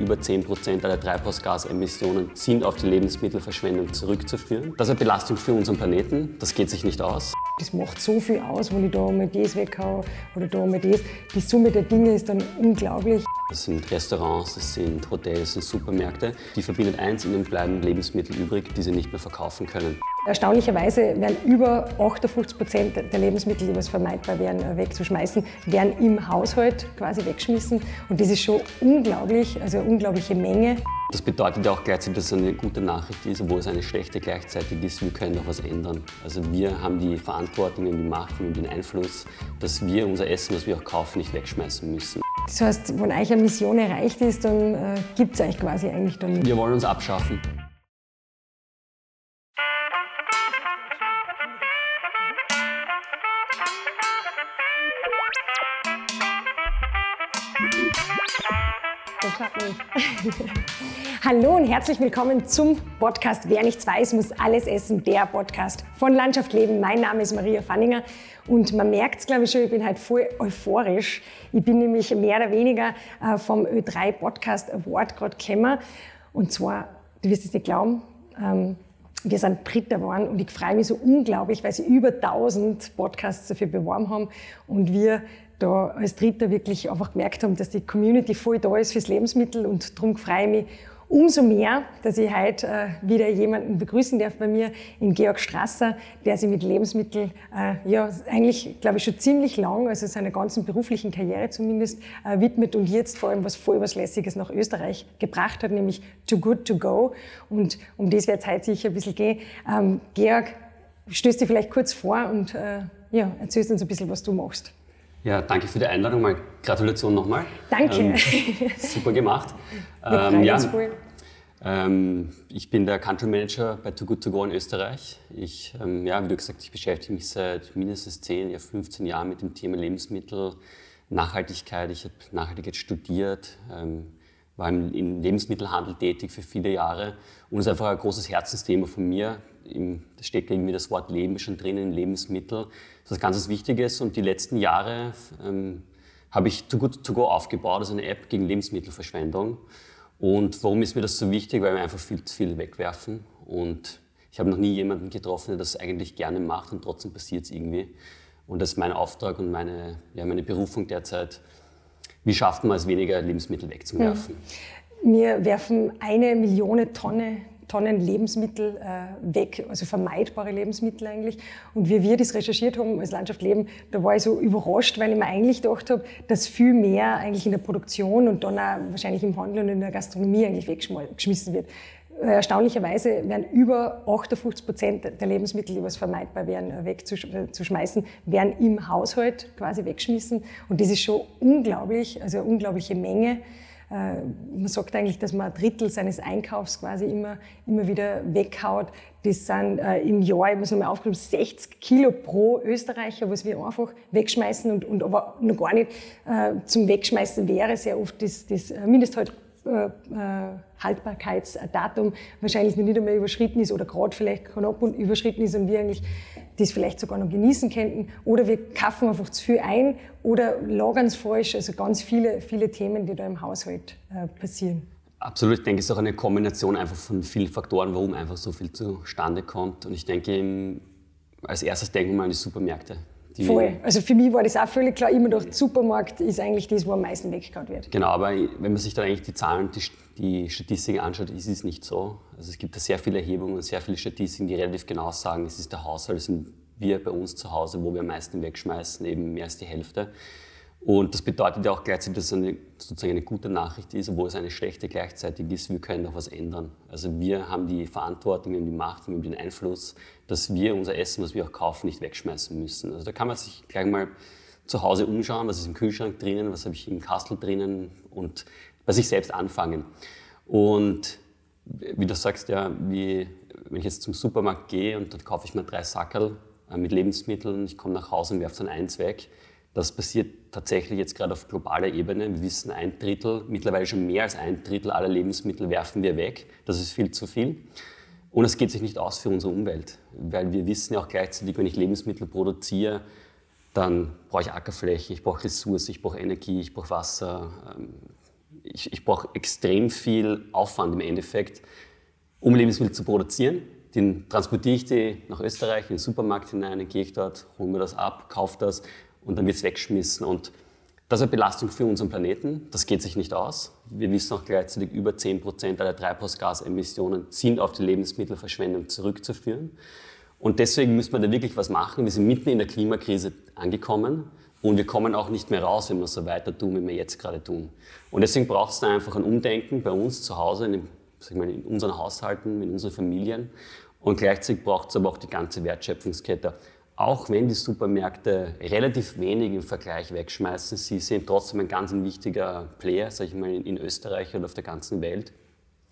über 10 Prozent aller Treibhausgasemissionen sind auf die Lebensmittelverschwendung zurückzuführen. Das ist eine Belastung für unseren Planeten. Das geht sich nicht aus. Das macht so viel aus, wenn ich da mal das weghaue oder da mal das. Die Summe der Dinge ist dann unglaublich. Das sind Restaurants, das sind Hotels, das sind Supermärkte. Die verbindet eins, ihnen bleiben Lebensmittel übrig, die sie nicht mehr verkaufen können. Erstaunlicherweise werden über 58 Prozent der Lebensmittel, die was vermeidbar wären, wegzuschmeißen, werden im Haushalt quasi weggeschmissen. Und das ist schon unglaublich, also eine unglaubliche Menge. Das bedeutet ja auch gleichzeitig, dass es eine gute Nachricht ist, obwohl es eine schlechte gleichzeitig ist. Wir können doch was ändern. Also wir haben die Verantwortung und die Macht und den Einfluss, dass wir unser Essen, was wir auch kaufen, nicht wegschmeißen müssen. Das heißt, wenn euch eine Mission erreicht ist, dann äh, gibt es euch quasi eigentlich dann. Wir wollen uns abschaffen. Klappt nicht. Hallo und herzlich willkommen zum Podcast Wer nichts weiß, muss alles essen, der Podcast von Landschaft Leben. Mein Name ist Maria Fanninger und man merkt es, glaube ich, schon, ich bin halt voll euphorisch. Ich bin nämlich mehr oder weniger äh, vom Ö3 Podcast Award gerade gekommen. Und zwar, du wirst es nicht glauben, ähm, wir sind Dritter geworden und ich freue mich so unglaublich, weil sie über 1000 Podcasts dafür beworben haben und wir da als Dritter wirklich einfach gemerkt haben, dass die Community voll da ist fürs Lebensmittel und darum freue ich mich umso mehr, dass ich heute äh, wieder jemanden begrüßen darf bei mir, in Georg Strasser, der sich mit Lebensmitteln, äh, ja, eigentlich, glaube ich, schon ziemlich lang, also seiner ganzen beruflichen Karriere zumindest, äh, widmet und jetzt vor allem was voll was Lässiges nach Österreich gebracht hat, nämlich Too Good To Go. Und um das wird es heute sicher ein bisschen gehen. Ähm, Georg, stößt dir vielleicht kurz vor und äh, ja, erzählst uns ein bisschen, was du machst. Ja, danke für die Einladung. Mal Gratulation nochmal. Danke. Ähm, super gemacht. ähm, ja, ähm, ich bin der Country Manager bei Too Good To Go in Österreich. Ich, ähm, ja, wie du gesagt ich beschäftige mich seit mindestens 10, ja 15 Jahren mit dem Thema Lebensmittel, Nachhaltigkeit. Ich habe Nachhaltigkeit studiert, ähm, war im, im Lebensmittelhandel tätig für viele Jahre und es ist einfach ein großes Herzensthema von mir. Da steckt irgendwie das Wort Leben schon drin in Lebensmittel das ist ganz Wichtiges. Und die letzten Jahre ähm, habe ich Too Good To Go aufgebaut, also eine App gegen Lebensmittelverschwendung. Und warum ist mir das so wichtig? Weil wir einfach viel zu viel wegwerfen. Und ich habe noch nie jemanden getroffen, der das eigentlich gerne macht und trotzdem passiert es irgendwie. Und das ist mein Auftrag und meine, ja, meine Berufung derzeit. Wie schafft man es, weniger Lebensmittel wegzuwerfen? Wir werfen eine Million Tonne Tonnen Lebensmittel äh, weg, also vermeidbare Lebensmittel eigentlich. Und wie wir das recherchiert haben als Landschaft Leben, da war ich so überrascht, weil ich mir eigentlich gedacht habe, dass viel mehr eigentlich in der Produktion und dann auch wahrscheinlich im Handel und in der Gastronomie eigentlich weggeschmissen wird. Äh, erstaunlicherweise werden über 58 Prozent der Lebensmittel, die was vermeidbar wären, äh, wegzuschmeißen, werden im Haushalt quasi weggeschmissen. Und das ist schon unglaublich, also eine unglaubliche Menge. Äh, man sagt eigentlich, dass man ein Drittel seines Einkaufs quasi immer, immer wieder weghaut. Das sind äh, im Jahr, ich muss nochmal aufgeschrieben, 60 Kilo pro Österreicher, was wir einfach wegschmeißen und, und aber noch gar nicht äh, zum Wegschmeißen wäre sehr oft das, das Mindesthalt äh, äh, Haltbarkeitsdatum wahrscheinlich noch nicht einmal überschritten ist oder gerade vielleicht knapp und überschritten ist und wir eigentlich das vielleicht sogar noch genießen könnten. Oder wir kaufen einfach zu viel ein oder lagern es falsch. Also ganz viele, viele Themen, die da im Haushalt äh, passieren. Absolut, ich denke, es ist auch eine Kombination einfach von vielen Faktoren, warum einfach so viel zustande kommt. Und ich denke, als erstes denken wir mal an die Supermärkte. Die Voll. Also für mich war das auch völlig klar. Immer durch Supermarkt ist eigentlich das, wo am meisten weggehauen wird. Genau, aber wenn man sich dann eigentlich die Zahlen, die, die Statistiken anschaut, ist es nicht so. Also es gibt da sehr viele Erhebungen und sehr viele Statistiken, die relativ genau sagen, es ist der Haushalt, es sind wir bei uns zu Hause, wo wir am meisten wegschmeißen, eben mehr als die Hälfte. Und das bedeutet ja auch gleichzeitig, dass es eine, sozusagen eine gute Nachricht ist, obwohl es eine schlechte gleichzeitig ist, wir können auch was ändern. Also wir haben die Verantwortung und die Macht und den Einfluss, dass wir unser Essen, was wir auch kaufen, nicht wegschmeißen müssen. Also da kann man sich gleich mal zu Hause umschauen, was ist im Kühlschrank drinnen, was habe ich im Kastel drinnen und bei sich selbst anfangen. Und wie du sagst, ja, wie, wenn ich jetzt zum Supermarkt gehe und dann kaufe ich mir drei Sackerl äh, mit Lebensmitteln, ich komme nach Hause und werfe dann eins weg, das passiert tatsächlich jetzt gerade auf globaler Ebene. Wir wissen, ein Drittel, mittlerweile schon mehr als ein Drittel aller Lebensmittel werfen wir weg. Das ist viel zu viel. Und es geht sich nicht aus für unsere Umwelt, weil wir wissen ja auch gleichzeitig, wenn ich Lebensmittel produziere, dann brauche ich Ackerfläche, ich brauche Ressourcen, ich brauche Energie, ich brauche Wasser. Ich, ich brauche extrem viel Aufwand im Endeffekt, um Lebensmittel zu produzieren. Den transportiere ich die nach Österreich in den Supermarkt hinein, dann gehe ich dort, hole mir das ab, kaufe das und dann wird es weggeschmissen. Und das ist eine Belastung für unseren Planeten. Das geht sich nicht aus. Wir wissen auch gleichzeitig, über 10 Prozent aller Treibhausgasemissionen sind auf die Lebensmittelverschwendung zurückzuführen. Und deswegen müssen wir da wirklich was machen. Wir sind mitten in der Klimakrise angekommen und wir kommen auch nicht mehr raus, wenn wir so weiter tun, wie wir jetzt gerade tun. Und deswegen braucht es da einfach ein Umdenken bei uns zu Hause, in, dem, mal, in unseren Haushalten, in unseren Familien. Und gleichzeitig braucht es aber auch die ganze Wertschöpfungskette auch wenn die Supermärkte relativ wenig im Vergleich wegschmeißen, sie sind trotzdem ein ganz wichtiger Player, sage ich mal, in Österreich und auf der ganzen Welt.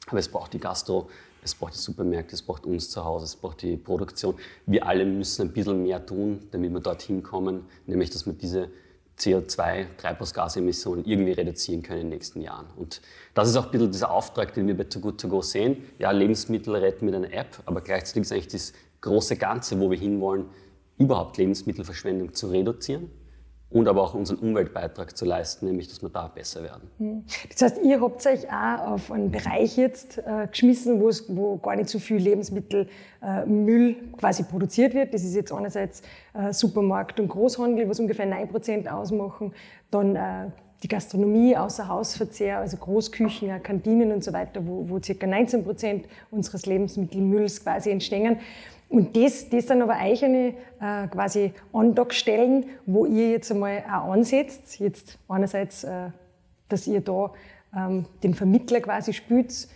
Aber es braucht die Gastro, es braucht die Supermärkte, es braucht uns zu Hause, es braucht die Produktion. Wir alle müssen ein bisschen mehr tun, damit wir dorthin kommen, nämlich dass wir diese CO2, Treibhausgasemissionen irgendwie reduzieren können in den nächsten Jahren. Und das ist auch ein bisschen dieser Auftrag, den wir bei Too Good To Go sehen. Ja, Lebensmittel retten mit einer App, aber gleichzeitig ist eigentlich das große Ganze, wo wir hinwollen, überhaupt Lebensmittelverschwendung zu reduzieren und aber auch unseren Umweltbeitrag zu leisten, nämlich dass wir da besser werden. Hm. Das heißt, ihr habt euch auch auf einen Bereich jetzt äh, geschmissen, wo gar nicht so viel Lebensmittelmüll äh, quasi produziert wird. Das ist jetzt einerseits äh, Supermarkt und Großhandel, was ungefähr 9% ausmachen, dann äh, die Gastronomie, Außerhausverzehr, also Großküchen, Kantinen und so weiter, wo, wo ca. 19% unseres Lebensmittelmülls quasi entstehen. Und das, das sind aber eigene äh, quasi Andockstellen, wo ihr jetzt einmal auch ansetzt. Jetzt einerseits, äh, dass ihr da ähm, den Vermittler quasi spült,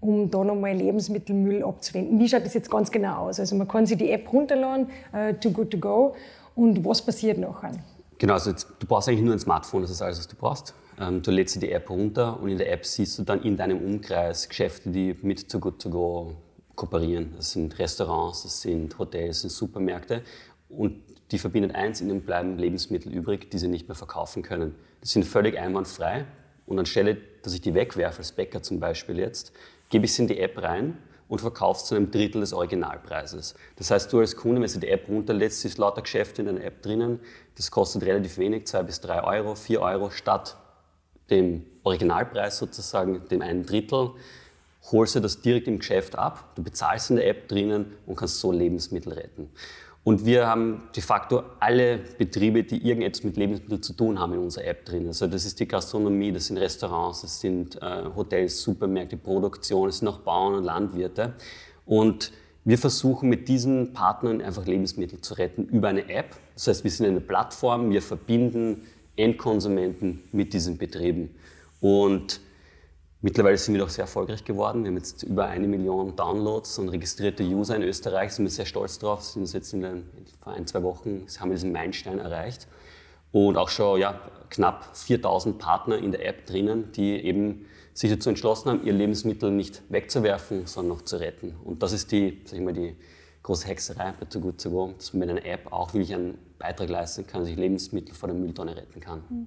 um da nochmal Lebensmittelmüll abzuwenden. Wie schaut das jetzt ganz genau aus? Also man kann sich die App runterladen, äh, Too Good To Go, und was passiert nachher? Genau, also jetzt, du brauchst eigentlich nur ein Smartphone, das ist alles, was du brauchst. Ähm, du lädst dir die App runter und in der App siehst du dann in deinem Umkreis Geschäfte, die mit Too Good To Go kooperieren. Das sind Restaurants, das sind Hotels, das sind Supermärkte. Und die verbindet eins, ihnen bleiben Lebensmittel übrig, die sie nicht mehr verkaufen können. Die sind völlig einwandfrei. Und anstelle, dass ich die wegwerfe, als Bäcker zum Beispiel jetzt, gebe ich sie in die App rein und verkaufe zu einem Drittel des Originalpreises. Das heißt, du als Kunde, wenn du die App runterlädst, ist lauter Geschäfte in der App drinnen. Das kostet relativ wenig, zwei bis drei Euro, vier Euro statt dem Originalpreis sozusagen, dem einen Drittel holst du das direkt im Geschäft ab, du bezahlst in der App drinnen und kannst so Lebensmittel retten. Und wir haben de facto alle Betriebe, die irgendetwas mit Lebensmitteln zu tun haben, in unserer App drin. Also das ist die Gastronomie, das sind Restaurants, das sind äh, Hotels, Supermärkte, Produktion, es sind auch Bauern und Landwirte. Und wir versuchen mit diesen Partnern einfach Lebensmittel zu retten über eine App. Das heißt, wir sind eine Plattform, wir verbinden Endkonsumenten mit diesen Betrieben. Und Mittlerweile sind wir doch sehr erfolgreich geworden. Wir haben jetzt über eine Million Downloads und registrierte User in Österreich. Sind wir sehr stolz drauf. Sind jetzt in den, vor ein, zwei Wochen haben wir diesen Meilenstein erreicht. Und auch schon ja, knapp 4000 Partner in der App drinnen, die eben sich dazu entschlossen haben, ihr Lebensmittel nicht wegzuwerfen, sondern noch zu retten. Und das ist die, sag ich mal, die große Hexerei bei Too Good To Go, dass man mit einer App auch wirklich einen Beitrag leisten kann, sich Lebensmittel vor der Mülltonne retten kann.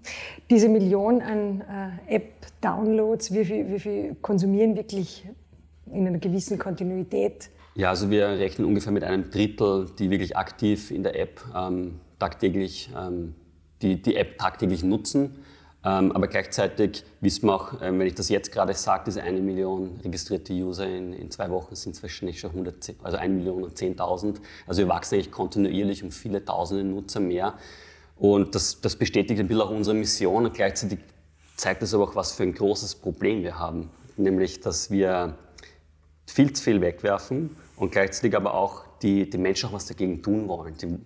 Diese Million an äh, App-Downloads, wie viel, wie viel konsumieren wirklich in einer gewissen Kontinuität? Ja, also wir rechnen ungefähr mit einem Drittel, die wirklich aktiv in der App ähm, tagtäglich ähm, die, die App tagtäglich nutzen. Ähm, aber gleichzeitig wissen wir auch, ähm, wenn ich das jetzt gerade sage, diese eine Million registrierte User in, in zwei Wochen sind es wahrscheinlich schon 100, also eine Million und 10.000. Also wir wachsen eigentlich kontinuierlich um viele tausende Nutzer mehr. Und das, das bestätigt ein bisschen auch unsere Mission und gleichzeitig zeigt es aber auch, was für ein großes Problem wir haben. Nämlich, dass wir viel zu viel wegwerfen und gleichzeitig aber auch die, die Menschen auch was dagegen tun wollen. Die,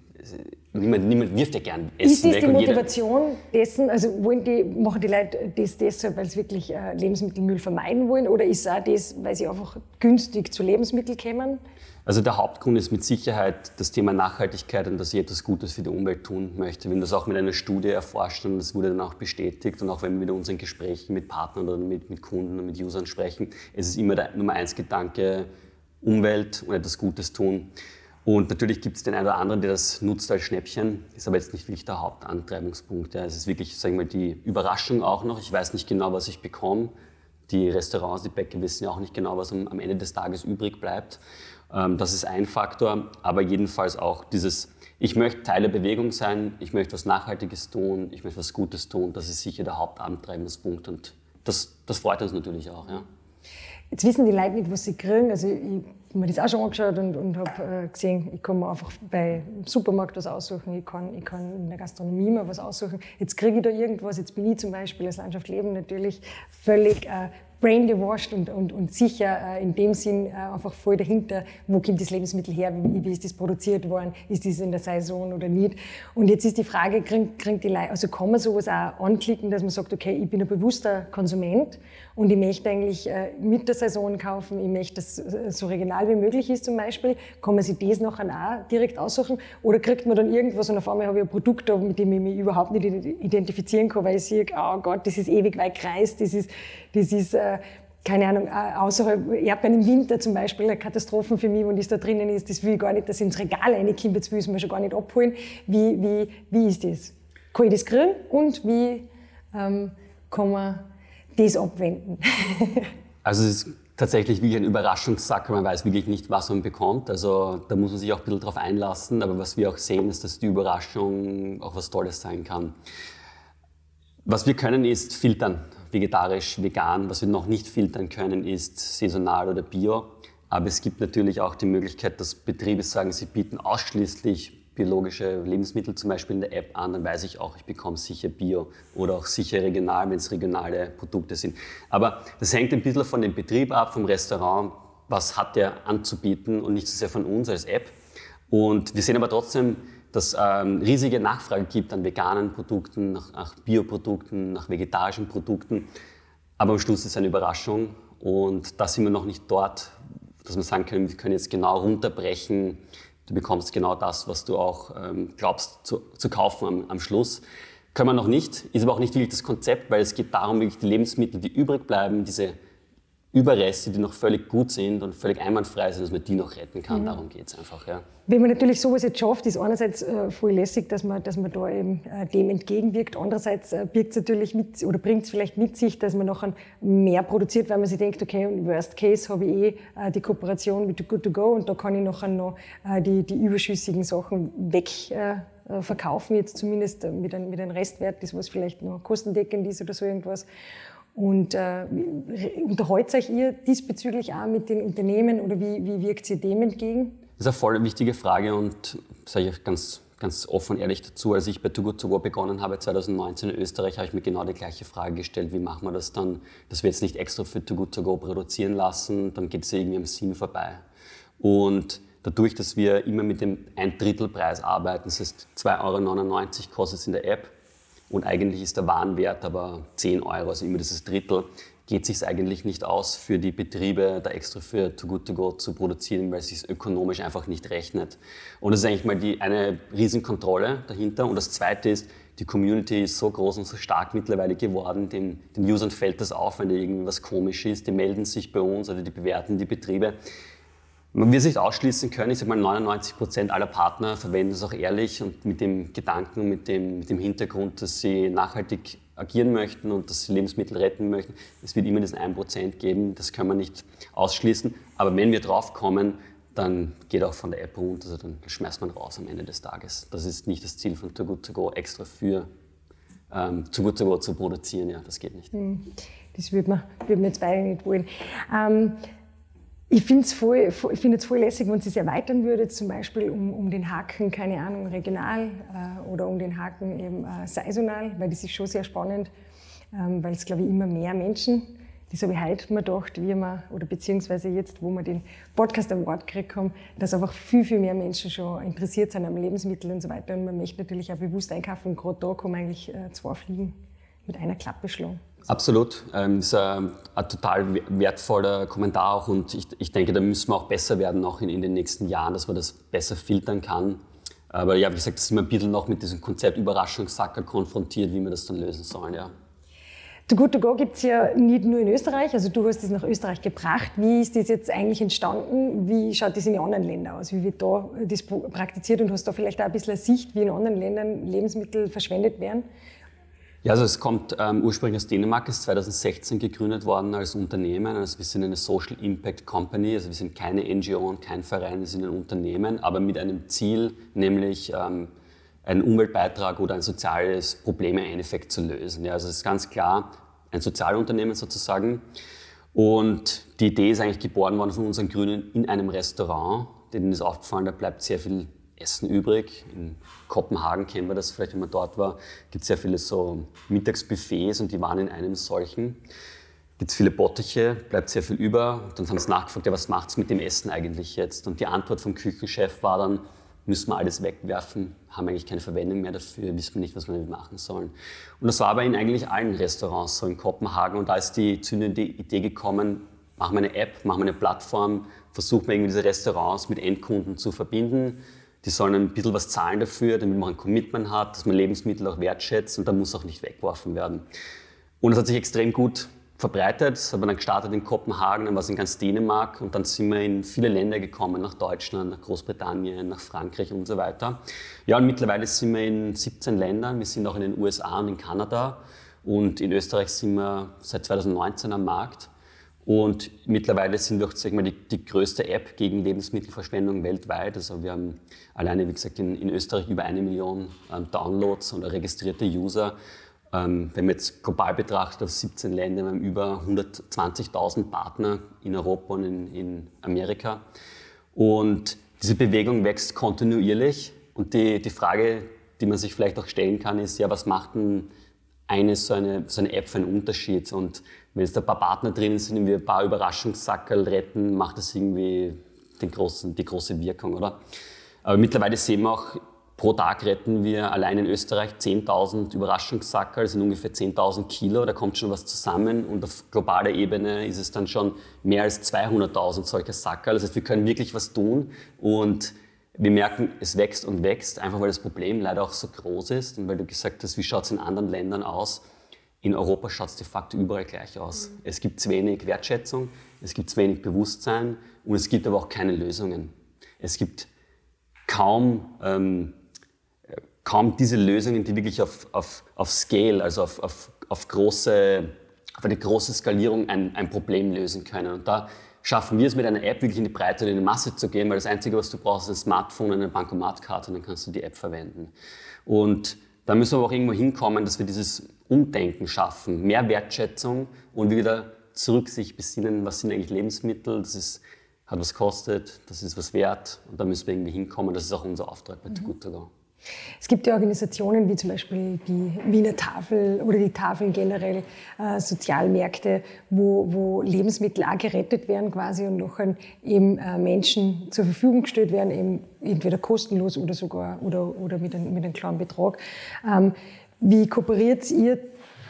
niemand, niemand wirft ja gern Essen Ist das weg die Motivation dessen, also wollen die, machen die Leute das deshalb, weil sie wirklich äh, Lebensmittelmüll vermeiden wollen oder ist es auch das, weil sie einfach günstig zu Lebensmitteln kommen? Also der Hauptgrund ist mit Sicherheit das Thema Nachhaltigkeit und dass ich etwas Gutes für die Umwelt tun möchte. Wenn das auch mit einer Studie erforscht und das wurde dann auch bestätigt und auch wenn wir mit unseren Gesprächen mit Partnern oder mit, mit Kunden und mit Usern sprechen, es ist immer der Nummer eins Gedanke Umwelt und etwas Gutes tun. Und natürlich gibt es den einen oder anderen, der das nutzt als Schnäppchen, ist aber jetzt nicht wirklich der Hauptantreibungspunkt. Ja. Es ist wirklich, sagen wir, die Überraschung auch noch. Ich weiß nicht genau, was ich bekomme. Die Restaurants, die Bäcker wissen ja auch nicht genau, was am, Ende des Tages übrig bleibt. Ähm, das ist ein Faktor, aber jedenfalls auch dieses, ich möchte Teil der Bewegung sein, ich möchte was Nachhaltiges tun, ich möchte was Gutes tun, das ist sicher der Hauptantreibungspunkt und das, das freut uns natürlich auch. Ja. Jetzt wissen die Leute nicht, was sie kriegen. Also ich habe mir das auch schon angeschaut und, und habe äh, gesehen, ich kann mir einfach bei Supermarkt was aussuchen, ich kann, ich kann in der Gastronomie mal was aussuchen. Jetzt kriege ich da irgendwas, jetzt bin ich zum Beispiel als Landschaft Leben natürlich völlig äh, braingewashed und, und, und sicher äh, in dem Sinn äh, einfach voll dahinter, wo kommt das Lebensmittel her, wie, wie ist das produziert worden, ist das in der Saison oder nicht. Und jetzt ist die Frage, kriegt, kriegt die Leute, also kann man sowas auch anklicken, dass man sagt, okay, ich bin ein bewusster Konsument und ich möchte eigentlich äh, mit der Saison kaufen, ich möchte, dass es so regional wie möglich ist zum Beispiel, kann man sich das nachher auch direkt aussuchen oder kriegt man dann irgendwas und auf einmal habe ich ein Produkt, mit dem ich mich überhaupt nicht identifizieren kann, weil ich sehe, oh Gott, das ist ewig weit kreist, das ist, das ist äh, keine Ahnung, äh, außer Erdbeeren im Winter zum Beispiel, eine Katastrophe für mich, wenn das da drinnen ist, das will ich gar nicht, dass ins Regal reinkommt, das will ich mir schon gar nicht abholen. Wie, wie, wie ist das? Kann ich das kriegen und wie ähm, kann man das abwenden? also es ist tatsächlich wie ein Überraschungssack, man weiß wirklich nicht, was man bekommt. Also da muss man sich auch ein bisschen drauf einlassen, aber was wir auch sehen, ist, dass die Überraschung auch was Tolles sein kann. Was wir können, ist filtern vegetarisch, vegan. Was wir noch nicht filtern können, ist saisonal oder bio. Aber es gibt natürlich auch die Möglichkeit, dass Betriebe sagen, sie bieten ausschließlich biologische Lebensmittel zum Beispiel in der App an, dann weiß ich auch, ich bekomme sicher Bio oder auch sicher regional, wenn es regionale Produkte sind. Aber das hängt ein bisschen von dem Betrieb ab, vom Restaurant, was hat der anzubieten und nicht so sehr von uns als App. Und wir sehen aber trotzdem, dass ähm, riesige Nachfrage gibt an veganen Produkten, nach, nach Bioprodukten, nach vegetarischen Produkten. Aber am Schluss ist es eine Überraschung und da sind wir noch nicht dort, dass wir sagen können, wir können jetzt genau runterbrechen, du bekommst genau das, was du auch ähm, glaubst zu, zu kaufen am, am, Schluss. Können wir noch nicht, ist aber auch nicht wirklich das Konzept, weil es geht darum, wirklich die Lebensmittel, die übrig bleiben, diese Überreste, die noch völlig gut sind und völlig einwandfrei sind, dass man die noch retten kann. Mhm. Darum geht es einfach. Ja. Wenn man natürlich sowas jetzt schafft, ist einerseits äh, voll lässig, dass man, dass man da eben äh, dem entgegenwirkt. Andererseits äh, birgt es natürlich mit oder bringt es vielleicht mit sich, dass man nachher mehr produziert, weil man sich denkt, okay, im Worst Case habe ich eh äh, die Kooperation mit Good to Go und da kann ich nachher noch äh, die, die überschüssigen Sachen weg äh, verkaufen, jetzt zumindest mit einem, mit einem Restwert, das was vielleicht noch kostendeckend ist oder so irgendwas. Und äh, unterhaltet euch ihr diesbezüglich auch mit den Unternehmen oder wie, wie wirkt ihr dem entgegen? Das ist eine voll wichtige Frage und sage ich ganz, ganz offen und ehrlich dazu. Als ich bei Too Good To Go begonnen habe, 2019 in Österreich, habe ich mir genau die gleiche Frage gestellt. Wie machen wir das dann, dass wir jetzt nicht extra für Too Good To Go produzieren lassen, dann geht es irgendwie am Sinn vorbei. Und dadurch, dass wir immer mit dem ein Drittel Preis arbeiten, das heißt 2,99 Euro kostet es in der App, und eigentlich ist der Warenwert aber 10 Euro, also immer dieses Drittel, geht sich eigentlich nicht aus für die Betriebe, da extra für Too Good To Go zu produzieren, weil es sich ökonomisch einfach nicht rechnet. Und das ist eigentlich mal die, eine Riesenkontrolle dahinter. Und das Zweite ist, die Community ist so groß und so stark mittlerweile geworden, den, den Usern fällt das auf, wenn da irgendwie was komisch ist, die melden sich bei uns oder die bewerten die Betriebe. Man wird es nicht ausschließen können. Ich sage mal, 99 Prozent aller Partner verwenden es auch ehrlich und mit dem Gedanken, mit dem, mit dem Hintergrund, dass sie nachhaltig agieren möchten und dass sie Lebensmittel retten möchten. Es wird immer diesen 1 Prozent geben, das kann man nicht ausschließen. Aber wenn wir drauf kommen, dann geht auch von der App runter, also dann schmeißt man raus am Ende des Tages. Das ist nicht das Ziel von Too Good To Go, extra für ähm, Too Good To Go zu produzieren. Ja, das geht nicht. Hm. Das würde man, würd man jetzt beide nicht wollen. Ähm, ich finde es voll, find voll lässig, wenn Sie es erweitern würde, zum Beispiel um, um den Haken, keine Ahnung, regional äh, oder um den Haken eben äh, saisonal, weil das ist schon sehr spannend, ähm, weil es, glaube ich, immer mehr Menschen, das habe ich heute mir gedacht, wie wir, oder beziehungsweise jetzt, wo wir den Podcast Award gekriegt haben, dass einfach viel, viel mehr Menschen schon interessiert sind am Lebensmittel und so weiter. Und man möchte natürlich auch bewusst einkaufen. Und gerade da man eigentlich äh, zwei Fliegen mit einer Klappe schlagen. Absolut. Ähm, das ist ein, ein, total wertvoller Kommentar auch und ich, ich, denke, da müssen wir auch besser werden, auch in, in, den nächsten Jahren, dass man das besser filtern kann. Aber ja, wie gesagt, sind wir ein bisschen noch mit diesem Konzept Überraschungssacker konfrontiert, wie wir das dann lösen sollen. Ja. Too Good To Go gibt es ja nicht nur in Österreich, also du hast es nach Österreich gebracht. Wie ist das jetzt eigentlich entstanden? Wie schaut das in den anderen Ländern aus? Wie wird da das praktiziert und hast du da vielleicht auch ein bisschen eine Sicht, wie in anderen Ländern Lebensmittel verschwendet werden? Ja, also es kommt ähm, ursprünglich aus Dänemark, ist 2016 gegründet worden als Unternehmen. Also wir sind eine Social Impact Company, also wir sind keine NGO und kein Verein, wir sind ein Unternehmen, aber mit einem Ziel, nämlich ähm, einen Umweltbeitrag oder ein soziales Problem im Endeffekt zu lösen. Ja, also es ist ganz klar, ein Sozialunternehmen sozusagen. Und die Idee ist eigentlich geboren worden von unseren Grünen in einem Restaurant. Denen ist aufgefallen, da bleibt sehr viel Essen übrig. In Kopenhagen kennen wir das vielleicht, wenn man dort war, gibt es sehr viele so Mittagsbuffets und die waren in einem solchen. Gibt es viele Bottiche, bleibt sehr viel über. Dann haben sie nachgefragt, ja, was macht es mit dem Essen eigentlich jetzt? Und die Antwort vom Küchenchef war dann, müssen wir alles wegwerfen, haben eigentlich keine Verwendung mehr dafür, wissen wir nicht, was wir damit machen sollen. Und das war aber in eigentlich allen Restaurants so in Kopenhagen. Und da ist die zündende Idee gekommen, machen wir eine App, machen wir eine Plattform, versuchen wir irgendwie diese Restaurants mit Endkunden zu verbinden die sollen ein bisschen was zahlen dafür, damit man ein Commitment hat, dass man Lebensmittel auch wertschätzt und dann muss auch nicht weggeworfen werden. Und es hat sich extrem gut verbreitet. Das haben wir dann gestartet in Kopenhagen, dann war es in ganz Dänemark und dann sind wir in viele Länder gekommen, nach Deutschland, nach Großbritannien, nach Frankreich und so weiter. Ja, und mittlerweile sind wir in 17 Ländern. Wir sind auch in den USA und in Kanada und in Österreich sind wir seit 2019 am Markt. Und mittlerweile sind wir auch sag mal, die, die größte App gegen Lebensmittelverschwendung weltweit. Also wir haben alleine, wie gesagt, in, in Österreich über eine Million ähm, Downloads oder registrierte User. Ähm, wenn man jetzt global betrachtet, auf 17 Länder, wir haben über 120.000 Partner in Europa und in, in, Amerika. Und diese Bewegung wächst kontinuierlich. Und die, die Frage, die man sich vielleicht auch stellen kann, ist, ja, was macht denn eine so eine, so eine App für einen Unterschied? Und wenn jetzt ein paar Partner drinnen sind und wir ein paar Überraschungssackerl retten, macht das irgendwie den großen, die große Wirkung, oder? Aber mittlerweile sehen wir auch, pro Tag retten wir allein in Österreich 10.000 Überraschungssackerl, das sind ungefähr 10.000 Kilo, da kommt schon was zusammen und auf globaler Ebene ist es dann schon mehr als 200.000 solcher Sackerl. Das heißt, wir können wirklich was tun und wir merken, es wächst und wächst, einfach weil das Problem leider auch so groß ist und weil du gesagt hast, wie schaut es in anderen Ländern aus? In Europa schaut es de facto überall gleich aus. Mhm. Es gibt zu wenig Wertschätzung, es gibt zu wenig Bewusstsein und es gibt aber auch keine Lösungen. Es gibt kaum, ähm, kaum diese Lösungen, die wirklich auf, auf, auf Scale, also auf, auf, auf, große, auf eine große Skalierung ein, ein Problem lösen können. Und da schaffen wir es mit einer App wirklich in die Breite und in die Masse zu gehen, weil das Einzige, was du brauchst, ist ein Smartphone und eine Bankomatkarte und dann kannst du die App verwenden. Und da müssen wir auch irgendwo hinkommen, dass wir dieses Umdenken schaffen, mehr Wertschätzung und wieder zurück sich besinnen, was sind eigentlich Lebensmittel, das ist, hat was kostet, das ist was wert und da müssen wir irgendwie hinkommen. Das ist auch unser Auftrag bei mhm. Too Good To Go. Es gibt ja Organisationen wie zum Beispiel die Wiener Tafel oder die Tafeln generell, äh, Sozialmärkte, wo, wo, Lebensmittel auch gerettet werden quasi und noch eben äh, Menschen zur Verfügung gestellt werden, eben entweder kostenlos oder sogar oder, oder mit, einem, mit einem kleinen Betrag. Ähm, wie kooperiert ihr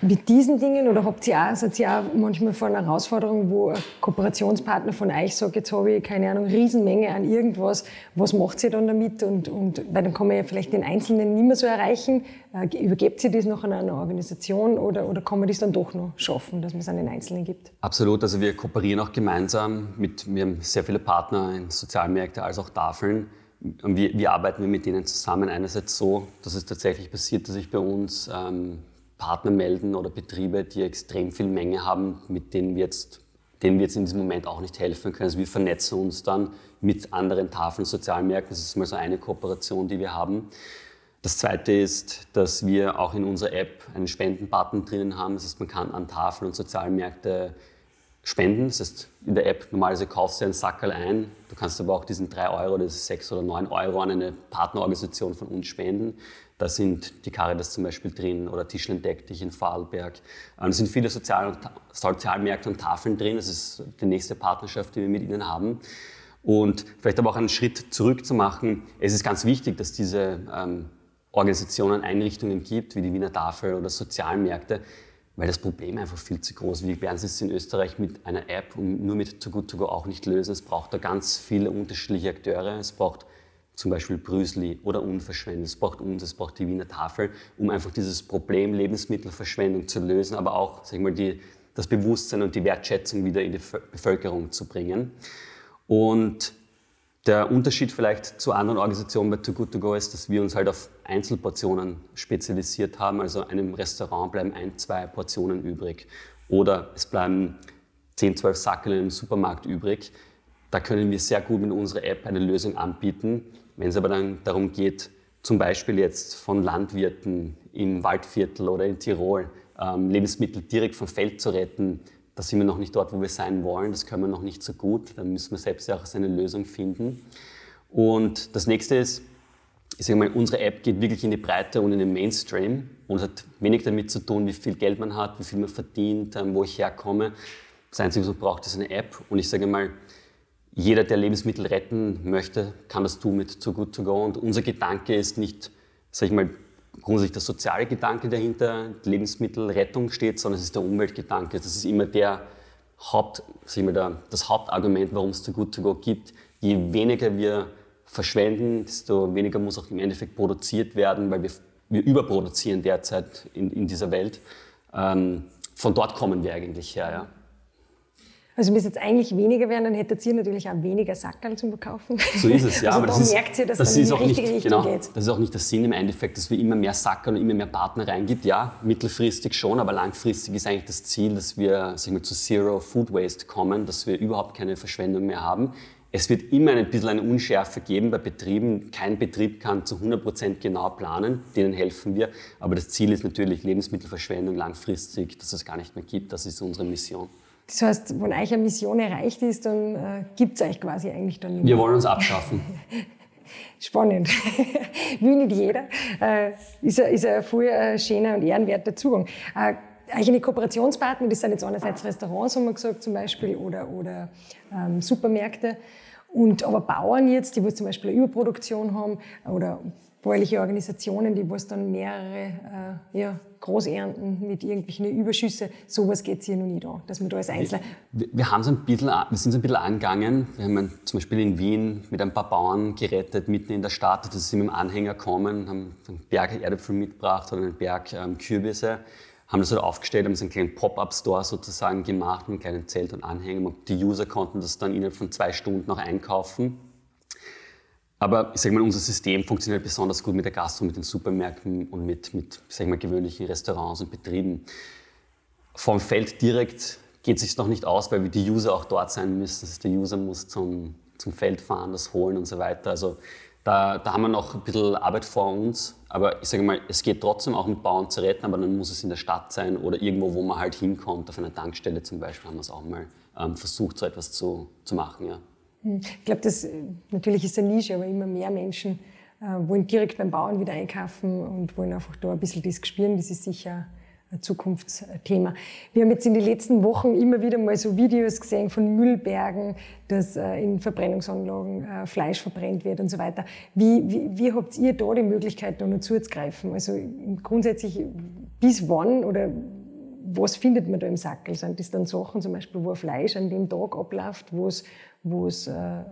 mit diesen Dingen oder habt ihr auch, seid ihr auch manchmal vor einer Herausforderung, wo ein Kooperationspartner von euch sagt, jetzt habe ich, keine Ahnung, Riesenmenge an irgendwas, was macht ihr dann damit? Und, und, weil dann kann man ja vielleicht den Einzelnen nicht mehr so erreichen. Äh, übergebt ihr das noch an eine Organisation oder, oder kann man das dann doch noch schaffen, dass man es an den Einzelnen gibt? Absolut, also wir kooperieren auch gemeinsam mit, wir haben sehr viele Partner in Sozialmärkte als auch Tafeln. Wie, wie arbeiten wir mit denen zusammen? Einerseits so, dass es tatsächlich passiert, dass sich bei uns ähm, Partner melden oder Betriebe, die extrem viel Menge haben, mit denen wir jetzt, denen wir jetzt in diesem Moment auch nicht helfen können. Also wir vernetzen uns dann mit anderen Tafeln, Sozialmärkten. Das ist mal so eine Kooperation, die wir haben. Das zweite ist, dass wir auch in unserer App einen Spendenbutton drinnen haben. Das heißt, man kann an Tafeln und Sozialmärkte spenden. Das heißt, in der App normalerweise kaufst du einen Sackerl ein. Du kannst aber auch diesen 3 Euro, das ist 6 oder 9 Euro an eine Partnerorganisation von uns spenden. Da sind die Caritas zum Beispiel drin oder Tischlen deck dich in Vorarlberg. Da sind viele Sozial Sozialmärkte und Tafeln drin. Das ist die nächste Partnerschaft, die wir mit ihnen haben. Und vielleicht aber auch einen Schritt zurück zu machen. Es ist ganz wichtig, dass diese ähm, Organisationen Einrichtungen gibt, wie die Wiener Tafel oder Sozialmärkte, weil das Problem einfach viel zu groß ist. Wir werden es in Österreich mit einer App und nur mit Too Good To Go auch nicht lösen. Es braucht da ganz viele unterschiedliche Akteure. Es braucht zum Beispiel Brüsli oder Unverschwendung. Es braucht uns, es braucht die Wiener Tafel, um einfach dieses Problem Lebensmittelverschwendung zu lösen, aber auch sag ich mal, die, das Bewusstsein und die Wertschätzung wieder in die Bevölkerung zu bringen. Und der Unterschied vielleicht zu anderen Organisationen bei Too Good To Go ist, dass wir uns halt auf Einzelportionen spezialisiert haben. Also einem Restaurant bleiben ein, zwei Portionen übrig. Oder es bleiben 10, 12 Sackel in einem Supermarkt übrig. Da können wir sehr gut mit unserer App eine Lösung anbieten, wenn es aber dann darum geht, zum Beispiel jetzt von Landwirten im Waldviertel oder in Tirol ähm, Lebensmittel direkt vom Feld zu retten, da sind wir noch nicht dort, wo wir sein wollen. Das können wir noch nicht so gut. Da müssen wir selbst ja auch seine Lösung finden. Und das nächste ist, ich sage mal, unsere App geht wirklich in die Breite und in den Mainstream und hat wenig damit zu tun, wie viel Geld man hat, wie viel man verdient, ähm, wo ich herkomme. Das Einzige, was man braucht, ist eine App. Und ich sage mal, jeder, der Lebensmittel retten möchte, kann das tun mit Too Good To Go. Und unser Gedanke ist nicht, sage ich mal, grundsätzlich der soziale Gedanke dahinter, Lebensmittelrettung steht, sondern es ist der Umweltgedanke. Das ist immer der Haupt, sag ich mal, der, das Hauptargument, warum es Too Good To Go gibt. Je weniger wir verschwenden, desto weniger muss auch im Endeffekt produziert werden, weil wir, wir überproduzieren derzeit in, in dieser Welt. Ähm, von dort kommen wir eigentlich her. Ja. Also müsste jetzt eigentlich weniger werden, dann hättet ihr natürlich auch weniger Sackerl zum Verkaufen. So ist es, ja. Also aber da das merkt ist, ihr, dass das dann ist in die auch nicht, richtige genau, Richtung geht. Das ist auch nicht der Sinn im Endeffekt, dass wir immer mehr Sackerl und immer mehr Partner reingibt. Ja, mittelfristig schon, aber langfristig ist eigentlich das Ziel, dass wir sag mal, zu Zero Food Waste kommen, dass wir überhaupt keine Verschwendung mehr haben. Es wird immer ein bisschen eine Unschärfe geben bei Betrieben. Kein Betrieb kann zu 100% genau planen, denen helfen wir. Aber das Ziel ist natürlich Lebensmittelverschwendung langfristig, dass es gar nicht mehr gibt. Das ist unsere Mission. Das heißt, wenn euch eine Mission erreicht ist, dann äh, gibt es euch quasi eigentlich dann nicht Wir wollen uns abschaffen. Spannend. Will nicht jeder. Äh, ist, ein, ist ein voll äh, schöner und ehrenwerter Zugang. Äh, eigene Kooperationspartner, das sind jetzt einerseits Restaurants, haben wir gesagt, zum Beispiel, oder, oder ähm, Supermärkte. Und aber Bauern jetzt, die wo zum Beispiel eine Überproduktion haben, oder bäuerliche Organisationen, die wo es dann mehrere äh, ja, Großernten mit irgendwelchen Überschüsse, sowas geht es hier noch nicht an, dass man da als Einzelner... Wir, wir, ein bisschen, wir sind so ein bisschen angegangen. Wir haben zum Beispiel in Wien mit ein paar Bauern gerettet, mitten in der Stadt. Da sind mit dem Anhänger gekommen, haben einen Berg Erdäpfel mitgebracht oder einen Berg ähm, Kürbisse haben das halt aufgestellt, haben so einen kleinen Pop-up-Store sozusagen gemacht, einen kleinen Zelt und Anhänger. Die User konnten das dann innerhalb von zwei Stunden noch einkaufen. Aber ich sage mal, unser System funktioniert besonders gut mit der Gastro, mit den Supermärkten und mit, mit sag mal, gewöhnlichen Restaurants und Betrieben. Vom Feld direkt geht es sich noch nicht aus, weil die User auch dort sein müssen. Das der User muss zum, zum Feld fahren, das holen und so weiter. Also da, da haben wir noch ein bisschen Arbeit vor uns. Aber ich sage mal, es geht trotzdem auch mit Bauern zu retten, aber dann muss es in der Stadt sein oder irgendwo, wo man halt hinkommt. Auf einer Tankstelle zum Beispiel haben wir es auch mal ähm, versucht, so etwas zu, zu machen. Ja. Hm. Ich glaube, das natürlich ist eine Nische, aber immer mehr Menschen äh, wollen direkt beim Bauern wieder einkaufen und wollen einfach da ein bisschen das spüren. Das ist sicher ein Zukunftsthema. Wir haben jetzt in den letzten Wochen immer wieder mal so Videos gesehen von Müllbergen, dass äh, in Verbrennungsanlagen äh, Fleisch verbrennt wird und so weiter. Wie, wie, wie habt ihr da die Möglichkeit, da noch zuzugreifen? Also grundsätzlich bis wann oder was findet man da im Sackel? Sind das dann Sachen zum Beispiel, wo Fleisch an dem Tag abläuft, wo es, es äh,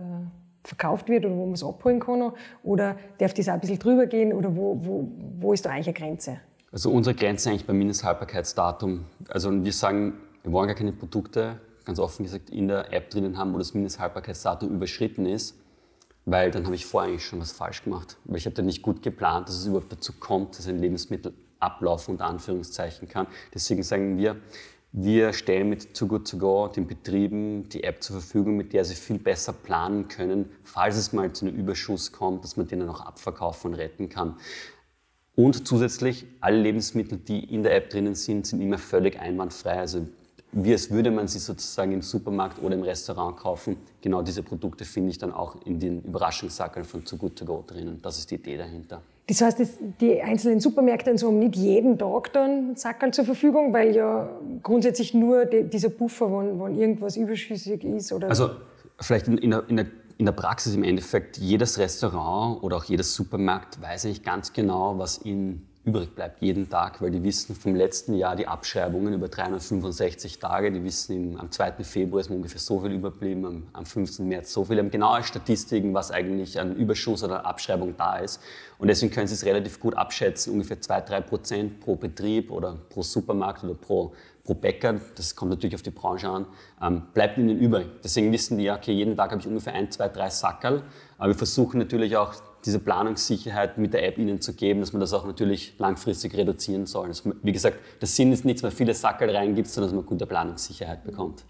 verkauft wird oder wo man es abholen kann? Oder darf das auch ein bisschen drüber gehen? Oder wo, wo, wo ist da eigentlich eine Grenze? Also unsere Grenze eigentlich beim Mindesthaltbarkeitsdatum. Also wir sagen, wir wollen gar keine Produkte, ganz offen gesagt, in der App drinnen haben, wo das Mindesthaltbarkeitsdatum überschritten ist, weil dann habe ich vorher eigentlich schon was falsch gemacht. Weil ich habe dann nicht gut geplant, dass es überhaupt dazu kommt, dass ein Lebensmittel ablaufen unter Anführungszeichen kann. Deswegen sagen wir, wir stellen mit Too Good To Go den Betrieben die App zur Verfügung, mit der sie viel besser planen können, falls es mal zu einem Überschuss kommt, dass man den dann auch abverkaufen und retten kann. Und zusätzlich, alle Lebensmittel, die in der App drinnen sind, sind immer völlig einwandfrei. Also wie als würde man sie sozusagen im Supermarkt oder im Restaurant kaufen. Genau diese Produkte finde ich dann auch in den Überraschungssackeln von Too Good To Go drinnen. Das ist die Idee dahinter. Das heißt, die einzelnen Supermärkte und so haben nicht jeden Tag dann Sackerl zur Verfügung, weil ja grundsätzlich nur dieser Buffer, wenn, wenn irgendwas überschüssig ist? Oder also vielleicht in, in, der, in der in der Praxis im Endeffekt, jedes Restaurant oder auch jedes Supermarkt weiß eigentlich ganz genau, was ihnen übrig bleibt jeden Tag, weil die wissen vom letzten Jahr die Abschreibungen über 365 Tage, die wissen am 2. Februar ist ungefähr so viel überblieben, am, am 15. März so viel, haben genaue Statistiken, was eigentlich an Überschuss oder Abschreibung da ist und deswegen können sie es relativ gut abschätzen, ungefähr 2-3 Prozent pro Betrieb oder pro Supermarkt oder pro pro Bäcker, das kommt natürlich auf die Branche an, ähm, bleibt ihnen übrig. Deswegen wissen die, okay, jeden Tag habe ich ungefähr ein, zwei, drei Sackerl. Aber wir versuchen natürlich auch diese Planungssicherheit mit der App ihnen zu geben, dass man das auch natürlich langfristig reduzieren soll. Das, wie gesagt, der Sinn ist nicht, dass man viele Sackerl reingibt, sondern dass man gute Planungssicherheit bekommt.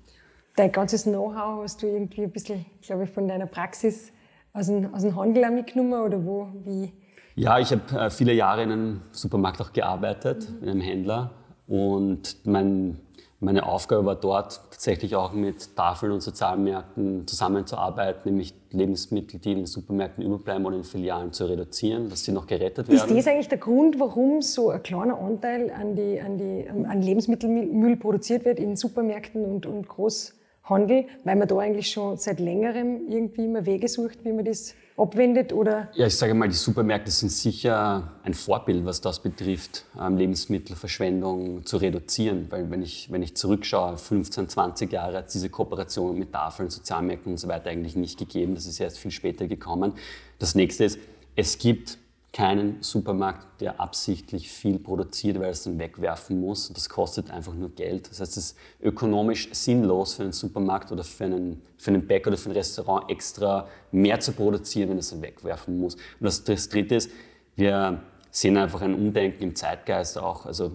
Dein ganzes Know-how hast du irgendwie ein bisschen, glaube ich, von deiner Praxis aus dem, aus dem Handel mitgenommen oder wo, wie? Ja, ich habe äh, viele Jahre in einem Supermarkt auch gearbeitet, mhm. in einem Händler Und mein, meine Aufgabe war dort tatsächlich auch mit Tafeln und Sozialmärkten zusammenzuarbeiten, nämlich Lebensmittel, die in den Supermärkten überbleiben oder in Filialen zu reduzieren, dass sie noch gerettet werden. Ist das eigentlich der Grund, warum so ein kleiner Anteil an, die, an, die, an Lebensmittelmüll produziert wird in Supermärkten und, und Großhandel, weil man da eigentlich schon seit längerem irgendwie immer Wege sucht, wie man das abwendet? Oder? Ja, ich sage mal, die Supermärkte sind sicher ein Vorbild, was das betrifft, ähm, Lebensmittelverschwendung zu reduzieren. Weil wenn ich, wenn ich zurückschaue, 15, 20 Jahre hat es diese Kooperation mit Tafeln, Sozialmärkten und so weiter eigentlich nicht gegeben. Das ist erst viel später gekommen. Das nächste ist, es gibt keinen Supermarkt, der absichtlich viel produziert, weil es dann wegwerfen muss. Das kostet einfach nur Geld. Das heißt, es ist ökonomisch sinnlos für einen Supermarkt oder für einen, für einen Bäcker oder für ein Restaurant extra mehr zu produzieren, wenn es dann wegwerfen muss. Und das, das Dritte ist, wir sehen einfach ein Umdenken im Zeitgeist auch. Also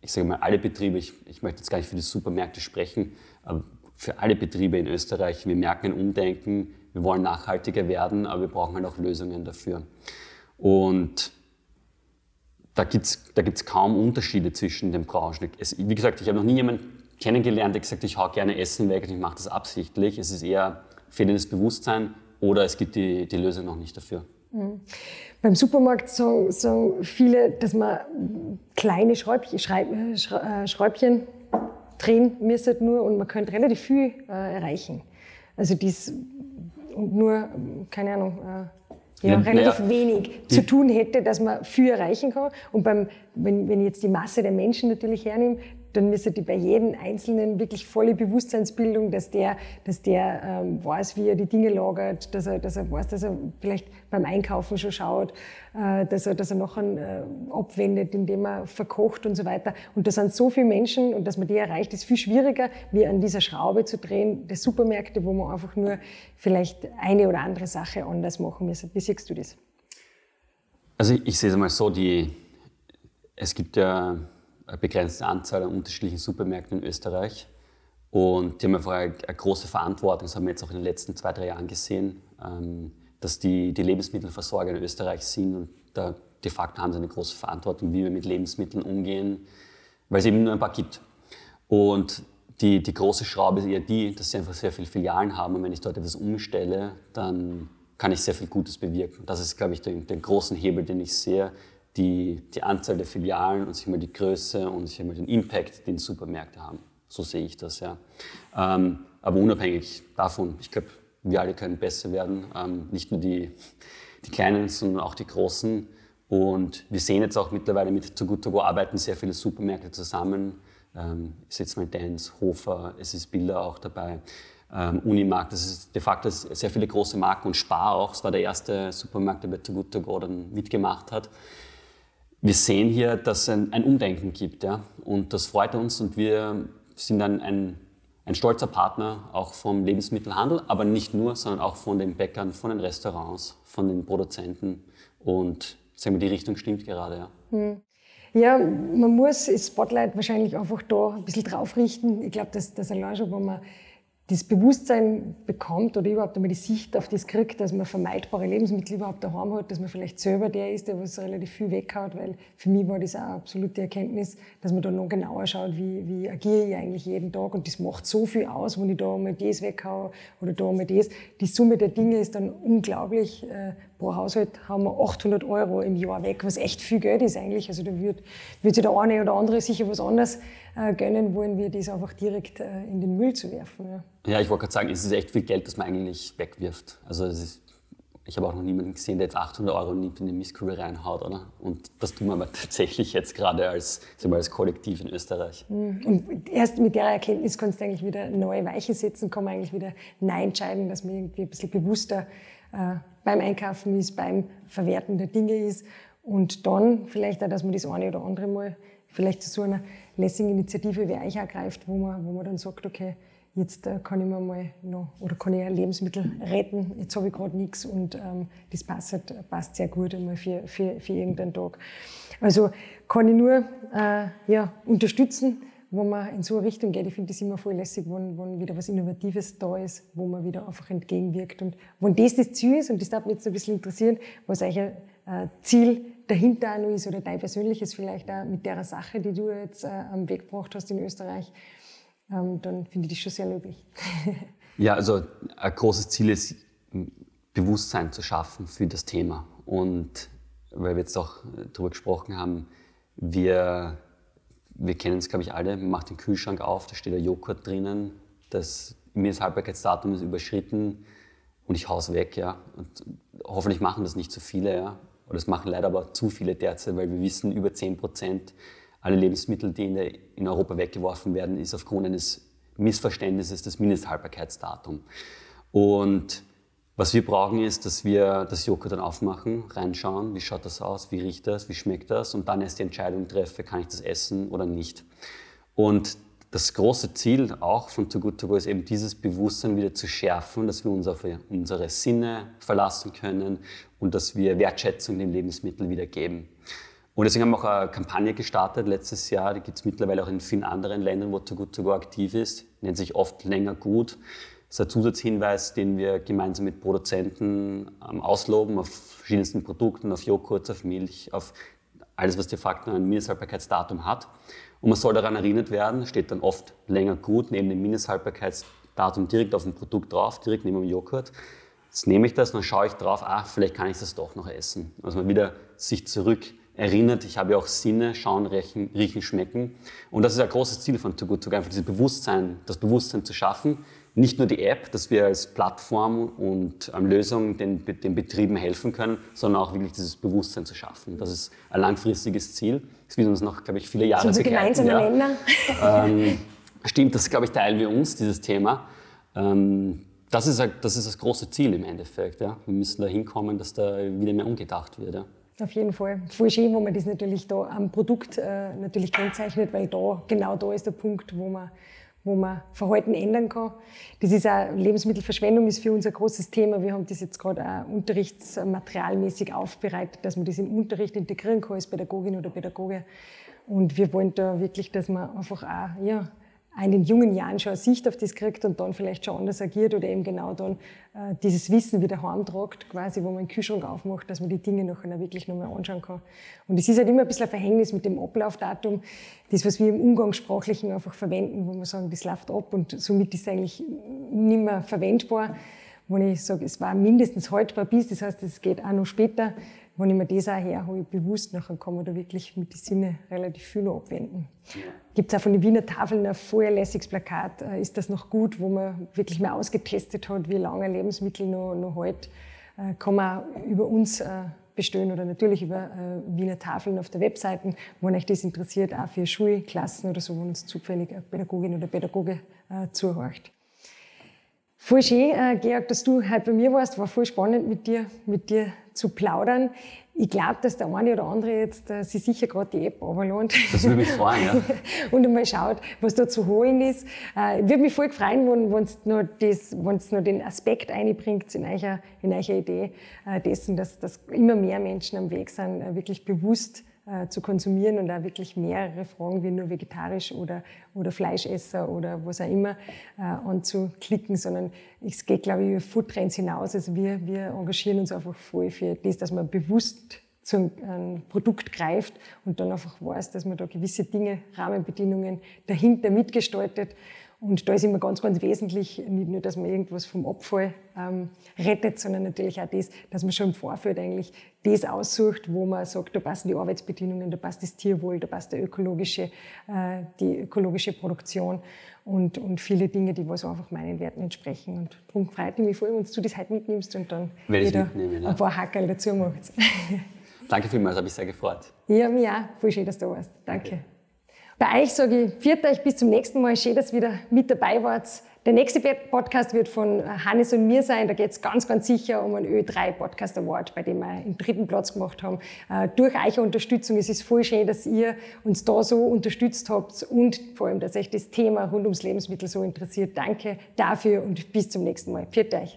ich sage mal, alle Betriebe, ich, ich möchte jetzt gar nicht für die Supermärkte sprechen, aber für alle Betriebe in Österreich, wir merken ein Umdenken, wir wollen nachhaltiger werden, aber wir brauchen halt auch Lösungen dafür. Und da gibt es da gibt's kaum Unterschiede zwischen den Branchen. Es, wie gesagt, ich habe noch nie jemanden kennengelernt, der gesagt hat, ich hau gerne Essen weg und ich mache das absichtlich. Es ist eher fehlendes Bewusstsein oder es gibt die, die Lösung noch nicht dafür. Mhm. Beim Supermarkt sagen, sagen, viele, dass man kleine Schräubchen, äh, Schräubchen drehen müsste nur und man könnte relativ viel äh, erreichen. Also dies nur, keine Ahnung, äh, ja, relativ naja, wenig zu tun hätte, dass man viel erreichen kann. Und beim, wenn, wenn ich jetzt die Masse der Menschen natürlich hernehme, dann müsste die bei jedem Einzelnen wirklich volle Bewusstseinsbildung, dass der, dass der ähm, weiß, wie er die Dinge lagert, dass er, dass er weiß, dass er vielleicht beim Einkaufen schon schaut, äh, dass er, dass er noch einen äh, abwendet, indem er verkocht und so weiter. Und da sind so viele Menschen und dass man die erreicht, ist viel schwieriger, wie an dieser Schraube zu drehen der Supermärkte, wo man einfach nur vielleicht eine oder andere Sache anders machen muss. Wie siehst du das? Also ich, ich sehe es einmal so, die, es gibt ja begrenzte Anzahl an unterschiedlichen Supermärkten in Österreich. Und die haben einfach eine, große Verantwortung, das haben wir jetzt auch in den letzten zwei, drei Jahren gesehen, ähm, dass die, die Lebensmittelversorger in Österreich sind und da de facto haben sie eine große Verantwortung, wie wir mit Lebensmitteln umgehen, weil es eben nur ein paar gibt. Und die, die große Schraube ist eher die, dass sie einfach sehr viele Filialen haben und wenn ich dort etwas umstelle, dann kann ich sehr viel Gutes bewirken. Das ist, glaube ich, der, der große Hebel, den ich sehe, die, die Anzahl der Filialen und sich mal die Größe und sich mal den Impact, den Supermärkte haben. So sehe ich das, ja. Ähm, aber unabhängig davon, ich glaube, wir alle können besser werden. Ähm, nicht nur die, die Kleinen, sondern auch die Großen. Und wir sehen jetzt auch mittlerweile mit Too Good To Go arbeiten sehr viele Supermärkte zusammen. Ähm, ist jetzt mal Dance, Hofer, es ist Bilder auch dabei. Ähm, Unimarkt, das ist de facto sehr viele große Marken und Spar auch. Es war der erste Supermarkt, der bei Too Good To Go dann mitgemacht hat wir sehen hier, dass es ein, ein, Umdenken gibt. Ja? Und das freut uns und wir sind dann ein, ein stolzer Partner auch vom Lebensmittelhandel, aber nicht nur, sondern auch von den Bäckern, von den Restaurants, von den Produzenten. Und sagen wir, die Richtung stimmt gerade. Ja. Hm. Ja, man muss das Spotlight wahrscheinlich einfach da ein bisschen drauf richten. Ich glaube, dass das allein schon, wo man das Bewusstsein bekommt oder überhaupt einmal die Sicht auf das kriegt, dass man vermeidbare Lebensmittel überhaupt daheim hat, dass man vielleicht selber der ist, der was relativ viel weghaut, weil für mich war das auch eine absolute Erkenntnis, dass man da noch genauer schaut, wie, wie agiere ich eigentlich jeden Tag und das macht so viel aus, wenn ich da mal das weghaue oder da mal das. Die Summe der Dinge ist dann unglaublich. Äh, pro Haushalt haben wir 800 Euro im Jahr weg, was echt viel Geld ist eigentlich. Also da wird, wird sich der eine oder andere sicher was anderes äh, gönnen wollen, wir das einfach direkt äh, in den Müll zu werfen. Ja, ja ich wollte gerade sagen, es ist echt viel Geld, das man eigentlich wegwirft. Also ist, ich habe auch noch niemanden gesehen, der jetzt 800 Euro nimmt in die Mistkübel reinhaut, oder? Und das tun wir aber tatsächlich jetzt gerade als, mal, als Kollektiv in Österreich. Mhm. Und erst mit der Erkenntnis kannst du eigentlich wieder neue Weichen setzen, kann man eigentlich wieder Nein entscheiden, dass man irgendwie ein bisschen bewusster äh, beim Einkaufen ist, beim Verwerten der Dinge ist. Und dann vielleicht auch, dass man das eine oder andere Mal vielleicht zu so einer lässigen Initiative wie euch ergreift, wo man, wo man dann sagt, okay, jetzt äh, kann ich mir mal noch, oder kann ich ein Lebensmittel retten, jetzt habe ich gerade nichts und ähm, das passt, passt sehr gut einmal für, für, für irgendeinen Tag. Also kann ich nur äh, ja, unterstützen, wo man in so eine Richtung geht. Ich finde das immer voll lässig, wenn, wenn wieder was Innovatives da ist, wo man wieder einfach entgegenwirkt. Und wenn das das Ziel ist, und das darf mich jetzt ein bisschen interessieren, was euer äh, Ziel dahinter auch noch ist oder dein persönliches vielleicht auch mit der Sache, die du jetzt äh, am Weg gebracht hast in Österreich, ähm, dann finde ich das schon sehr löblich. ja, also ein großes Ziel ist, Bewusstsein zu schaffen für das Thema. Und weil wir jetzt auch darüber gesprochen haben, wir, wir kennen es, glaube ich, alle, man macht den Kühlschrank auf, da steht ein Joghurt drinnen, das Mindesthaltbarkeitsdatum ist überschritten und ich haus weg. Ja. Und hoffentlich machen das nicht zu viele. Ja. Oder das machen leider aber zu viele derzeit, weil wir wissen, über 10 Prozent aller Lebensmittel, die in, der, in Europa weggeworfen werden, ist aufgrund eines Missverständnisses das Mindesthaltbarkeitsdatum. Und was wir brauchen ist, dass wir das Joghurt dann aufmachen, reinschauen, wie schaut das aus, wie riecht das, wie schmeckt das und dann erst die Entscheidung treffe, kann ich das essen oder nicht. Und das große Ziel auch von Too Good To Go ist eben dieses Bewusstsein wieder zu schärfen, dass wir uns auf unsere Sinne verlassen können und dass wir Wertschätzung dem Lebensmittel wieder geben. Und deswegen haben wir auch eine Kampagne gestartet letztes Jahr, die gibt es mittlerweile auch in vielen anderen Ländern, wo Too Good To Go aktiv ist, nennt sich oft länger gut. Das ist ein Zusatzhinweis, den wir gemeinsam mit Produzenten ähm, ausloben auf verschiedensten Produkten, auf Joghurt, auf Milch, auf alles, was de facto ein Mindesthaltbarkeitsdatum hat. Und man soll daran erinnert werden, steht dann oft länger gut neben dem Mindesthaltbarkeitsdatum direkt auf dem Produkt drauf, direkt neben dem Joghurt. Jetzt nehme ich das und dann schaue ich drauf, ach, vielleicht kann ich das doch noch essen. Also man wieder sich zurück erinnert, ich habe ja auch Sinne, schauen, riechen, riechen, schmecken. Und das ist ein großes Ziel von Too Good To Go, einfach dieses Bewusstsein, das Bewusstsein zu schaffen, nicht nur die App, dass wir als Plattform und ähm, Lösung den, den Betrieben helfen können, sondern auch wirklich dieses Bewusstsein zu schaffen. Das ist ein langfristiges Ziel. Das wird uns noch, glaube ich, viele Jahre das begleiten. gemeinsame ja. Länder. Ähm, stimmt, das, glaube ich, teilen wir uns, dieses Thema. Ähm, das, ist, das ist das große Ziel im Endeffekt. Ja. Wir müssen da hinkommen, dass da wieder mehr umgedacht wird. Ja. Auf jeden Fall. Voll schön, wo man das natürlich da am Produkt äh, natürlich kennzeichnet, weil da, genau da ist der Punkt, wo man wo man Verhalten ändern kann. Das ist auch, Lebensmittelverschwendung ist für uns ein großes Thema. Wir haben das jetzt gerade auch unterrichtsmaterialmäßig aufbereitet, dass man das im Unterricht integrieren kann als Pädagogin oder Pädagoge. Und wir wollen da wirklich, dass man einfach auch, ja, in den jungen Jahren schon eine Sicht auf das kriegt und dann vielleicht schon anders agiert oder eben genau dann äh, dieses Wissen wieder heimtragt, quasi, wo man den Kühlschrank aufmacht, dass man die Dinge nachher wirklich nochmal anschauen kann. Und es ist halt immer ein bisschen ein Verhängnis mit dem Ablaufdatum, das, was wir im Umgangssprachlichen einfach verwenden, wo wir sagen, das läuft ab und somit ist es eigentlich nicht mehr verwendbar. Wo ich sage, es war mindestens haltbar bis, das heißt, es geht auch noch später wenn ich mir das auch herhole, bewusst, nachher kann man da wirklich mit den Sinnen relativ viel abwenden. Gibt es auch von den Wiener Tafeln ein vorlässiges Plakat, äh, ist das noch gut, wo man wirklich mal ausgetestet hat, wie lange ein Lebensmittel noch, noch hält, äh, kann man auch über uns äh, bestellen oder natürlich über Wiener Tafeln auf der Webseite, wenn euch das interessiert, auch für Schulklassen oder so, wo uns zufällig eine Pädagogin oder Pädagoge zuhört. Voll schön, Georg, dass du heute bei mir warst. War voll spannend, mit dir, mit dir zu plaudern. Ich glaube, dass der eine oder andere jetzt äh, sich sicher gerade die App runterlädt. Das würde mich freuen, ja. und einmal schaut, was da zu holen ist. Äh, würde mich voll freuen, wenn das, wenn's noch den Aspekt einbringt in eurer, in Idee äh, dessen, dass, dass immer mehr Menschen am Weg sind, äh, wirklich bewusst äh, zu konsumieren und da wirklich mehrere Fragen wie nur vegetarisch oder, oder Fleischesser oder was auch immer äh, anzuklicken, sondern es geht, glaube ich, über Foodtrends hinaus. Also wir, wir engagieren uns einfach voll für das, dass man bewusst zum ähm, Produkt greift und dann einfach weiß, dass man da gewisse Dinge, Rahmenbedingungen dahinter mitgestaltet und da ist immer ganz, ganz wesentlich, nicht nur, dass man irgendwas vom Abfall ähm, rettet, sondern natürlich auch das, dass man schon im Vorfeld eigentlich das aussucht, wo man sagt, da passen die Arbeitsbedingungen, da passt das Tierwohl, da passt der ökologische, äh, die ökologische Produktion und, und viele Dinge, die was einfach meinen Werten entsprechen. Und darum freut mich voll, wenn du das heute mitnimmst und dann wieder ein paar Hackerl dazu machst. Danke vielmals, habe ich sehr gefreut. Ja, mir auch. Voll schön, dass du warst. Danke. Okay. Bei euch sage ich, viert euch bis zum nächsten Mal. Schön, dass ihr wieder mit dabei wart. Der nächste Podcast wird von Hannes und mir sein. Da geht es ganz, ganz sicher um einen Ö3 Podcast Award, bei dem wir den dritten Platz gemacht haben. Äh, durch eure Unterstützung. Es ist voll schön, dass ihr uns da so unterstützt habt und vor allem, dass euch das Thema rund ums Lebensmittel so interessiert. Danke dafür und bis zum nächsten Mal. Viert euch.